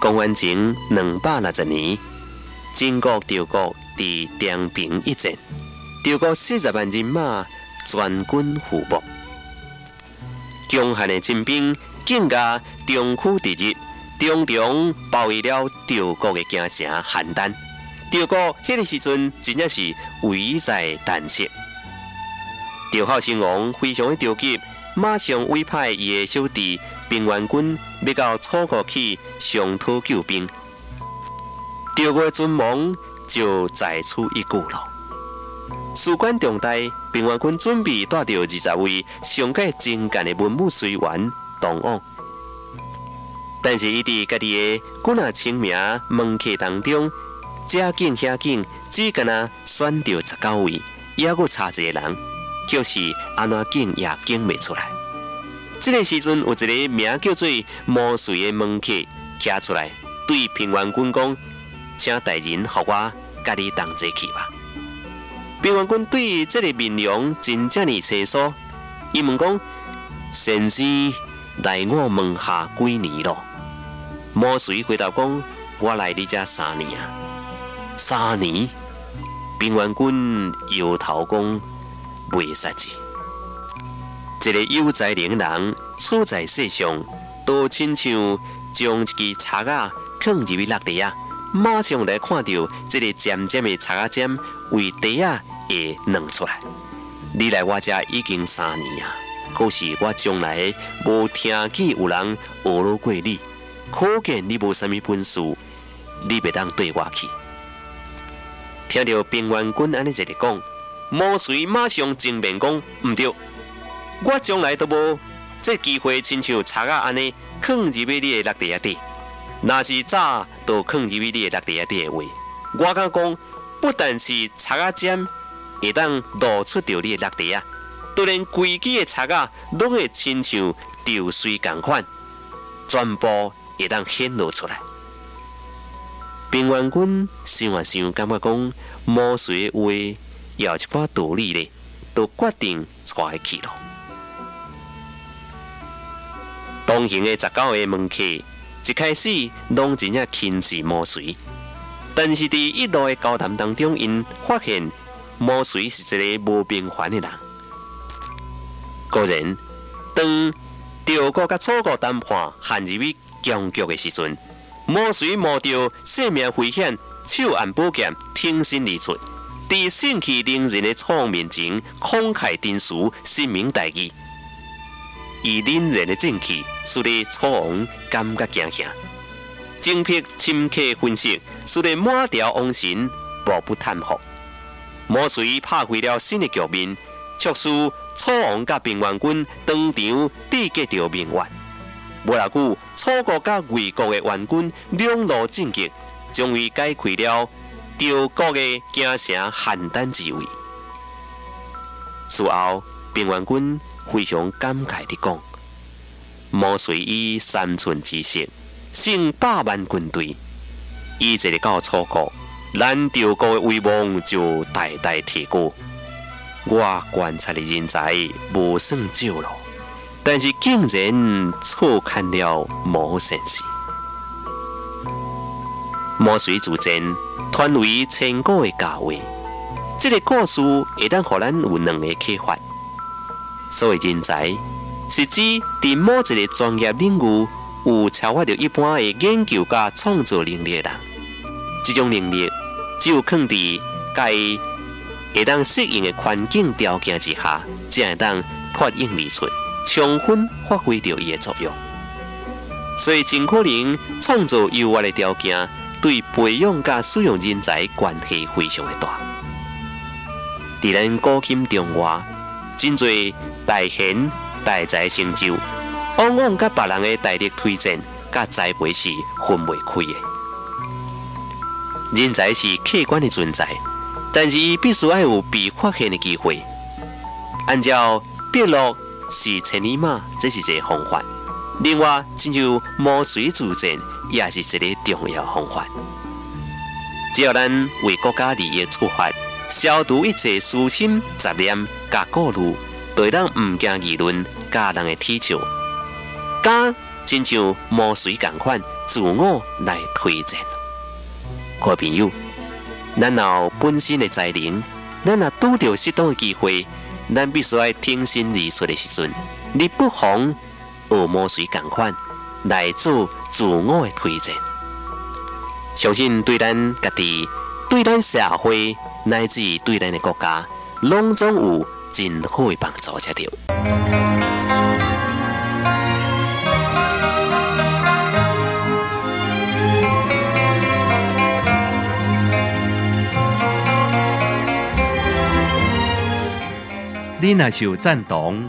公元前两百六十年，晋国赵国在长平一战，赵国四十万人马全军覆没。强悍的晋兵更加长驱直入，重重包围了赵国的京城邯郸。赵国迄个时阵真正是危在旦夕。赵孝成王非常的着急，马上委派伊的小弟。平原君要到楚国去商讨救兵，赵国尊王就在此一顾了。事关重大，平原君准备带着二十位上界精干的文武随员同往，但是伊伫家己的古那清名门客当中，这景遐景，只敢若选到十九位，还阁差一个人，就是安怎景也景未出来。这个时阵，有一个名叫做毛遂的门客站出来，对平原君讲：“请大人和我家你同齐去吧。”平原君对这个面容真正的清楚，伊问讲：“先生来我门下几年了？”毛遂回答讲：“我来你家三年啊。”三年，平原君摇头讲：“未实际。”一个有才能人处在世上，都亲像将一支叉啊放入去落地啊，马上来看到这个尖尖的叉啊尖为地啊会弄出来。你来我家已经三年啊，可是我从来无听见有人学了过你，可见你无什么本事，你别当对我去。听到平原君安尼一个讲，毛遂马上正面讲唔对。我从来都无这机会，亲像贼仔安尼藏入去你的落地下底。若是早都藏入去你的落地下底的话，我敢讲，不但是贼仔尖会当露出着你的落地啊，就连规矩的贼仔拢会亲像潮水共款，全部会当显露出来。平原君想啊想，感觉讲毛遂的话有一寡道理咧，都决定带去了。同行的十九个门客，一开始拢真正轻视毛遂，但是伫一路的交谈当中，因发现毛遂是一个无平凡的人。果然，当赵国甲楚国谈判陷入于僵局的时阵，毛遂冒着性命危险，手按宝剑，挺身而出，伫盛气凌人的楚王面前，慷慨陈词，深明大义。以凛然的正气，使得楚王感觉惊吓；精辟深刻分析，使得满朝王臣无不叹服。毛遂拍开了新的局面，促使楚王甲平原君当场缔结着盟约。无偌久，楚国甲魏国的援军两路进击，终于解开了赵国的京城邯郸之围。事后，平原君。非常感慨地讲：“毛遂以三寸之舌，胜百万军队，伊一个到楚国，咱赵国的威望就大大提高。我观察的人才无算少了，但是竟然错看了毛先生。毛遂自荐，传为千古的佳话。这个故事会当互咱有两个启发。”所谓人才，是指在某一个专业领域有超越着一般的研究加创作能力的人。这种能力只有放在该会当适应的环境条件之下，才会当脱颖而出，充分发挥着伊的作用。所以，尽可能创造优越的条件，对培养加使用人才关系非常的大。在咱古今中外，真侪。大贤大才成就，往往甲别人的大力推荐、甲栽培是分袂开的。人才是客观的存在，但是伊必须要有被发现的机会。按照笔录是千里马，这是一个方法。另外，亲像毛遂自荐，也是一个重要方法。只要咱为国家利益出发，消除一切私心杂念、甲顾虑，对咱唔惊议论、家人的踢球，敢亲像毛遂共款，自我来推荐。各位朋友，咱若有本身的才能，咱若拄着适当的机会，咱必须爱挺身而出的时阵，你不妨恶魔水共款来做自我的推荐。相信对咱家己、对咱社会乃至对咱的国家，拢总有真好的帮助才对。你若是有赞同，